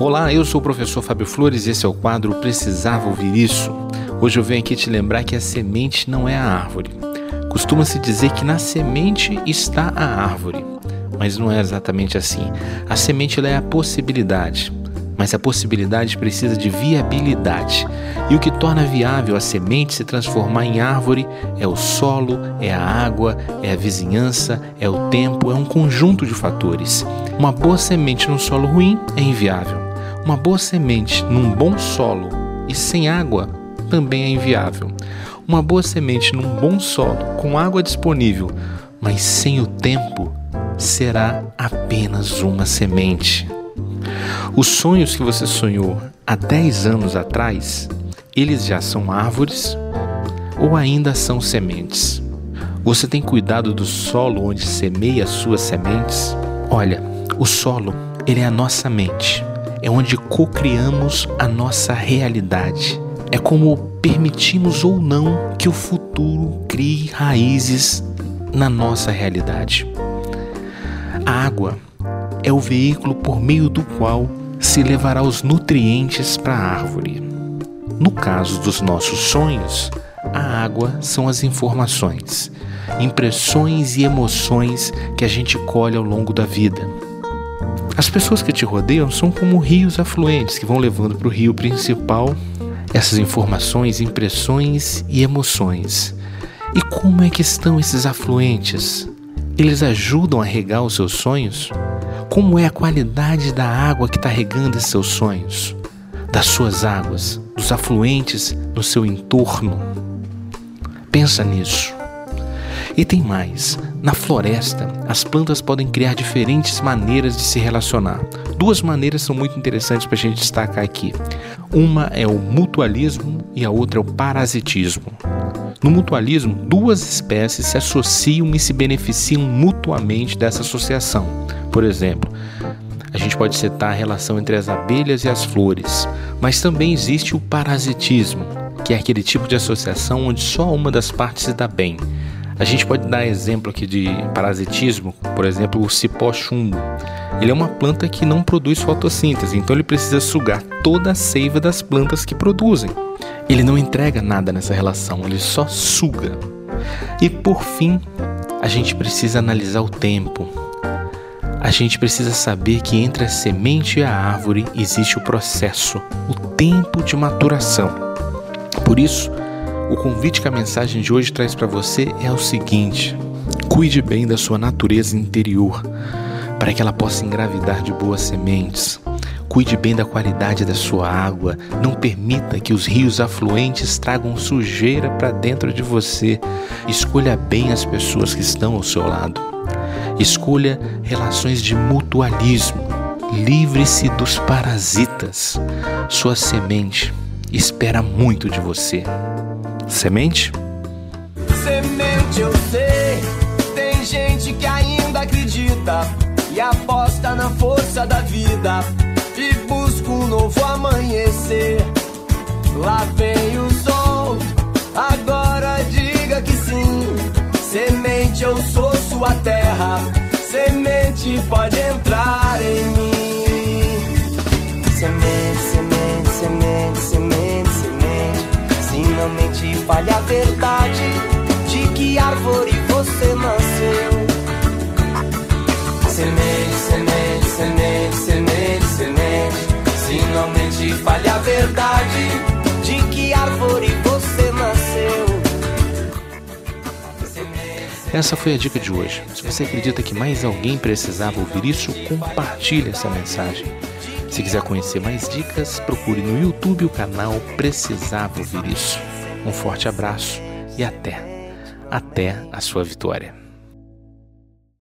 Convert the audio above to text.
Olá, eu sou o professor Fábio Flores e esse é o quadro Precisava Ouvir Isso. Hoje eu venho aqui te lembrar que a semente não é a árvore. Costuma-se dizer que na semente está a árvore, mas não é exatamente assim. A semente é a possibilidade, mas a possibilidade precisa de viabilidade. E o que torna viável a semente se transformar em árvore é o solo, é a água, é a vizinhança, é o tempo, é um conjunto de fatores. Uma boa semente num solo ruim é inviável. Uma boa semente num bom solo e sem água também é inviável. Uma boa semente num bom solo, com água disponível, mas sem o tempo, será apenas uma semente. Os sonhos que você sonhou há 10 anos atrás, eles já são árvores ou ainda são sementes? Você tem cuidado do solo onde semeia as suas sementes? Olha, o solo, ele é a nossa mente é onde cocriamos a nossa realidade. É como permitimos ou não que o futuro crie raízes na nossa realidade. A água é o veículo por meio do qual se levará os nutrientes para a árvore. No caso dos nossos sonhos, a água são as informações, impressões e emoções que a gente colhe ao longo da vida. As pessoas que te rodeiam são como rios afluentes que vão levando para o rio principal essas informações, impressões e emoções. E como é que estão esses afluentes? Eles ajudam a regar os seus sonhos? Como é a qualidade da água que está regando esses seus sonhos? Das suas águas, dos afluentes no seu entorno? Pensa nisso. E tem mais: na floresta, as plantas podem criar diferentes maneiras de se relacionar. Duas maneiras são muito interessantes para a gente destacar aqui. Uma é o mutualismo e a outra é o parasitismo. No mutualismo, duas espécies se associam e se beneficiam mutuamente dessa associação. Por exemplo, a gente pode citar a relação entre as abelhas e as flores, mas também existe o parasitismo, que é aquele tipo de associação onde só uma das partes se dá bem. A gente pode dar exemplo aqui de parasitismo, por exemplo, o cipó chumbo. Ele é uma planta que não produz fotossíntese, então ele precisa sugar toda a seiva das plantas que produzem. Ele não entrega nada nessa relação, ele só suga. E por fim, a gente precisa analisar o tempo. A gente precisa saber que entre a semente e a árvore existe o processo, o tempo de maturação. Por isso, o convite que a mensagem de hoje traz para você é o seguinte: cuide bem da sua natureza interior, para que ela possa engravidar de boas sementes. Cuide bem da qualidade da sua água. Não permita que os rios afluentes tragam sujeira para dentro de você. Escolha bem as pessoas que estão ao seu lado. Escolha relações de mutualismo. Livre-se dos parasitas. Sua semente espera muito de você. Semente? Semente eu sei, tem gente que ainda acredita e aposta na força da vida e busca um novo amanhecer. Lá vem o sol, agora diga que sim. Semente eu sou sua terra, semente pode entrar em mim. Fale a verdade de que árvore você nasceu. Semente, semente, semente, semente, semente. Se não mente, fale a verdade de que árvore você nasceu. Essa foi a dica de hoje. Se você acredita que mais alguém precisava ouvir isso, compartilhe essa mensagem. Se quiser conhecer mais dicas, procure no YouTube o canal Precisava Ouvir Isso. Um forte abraço e até, até a sua vitória.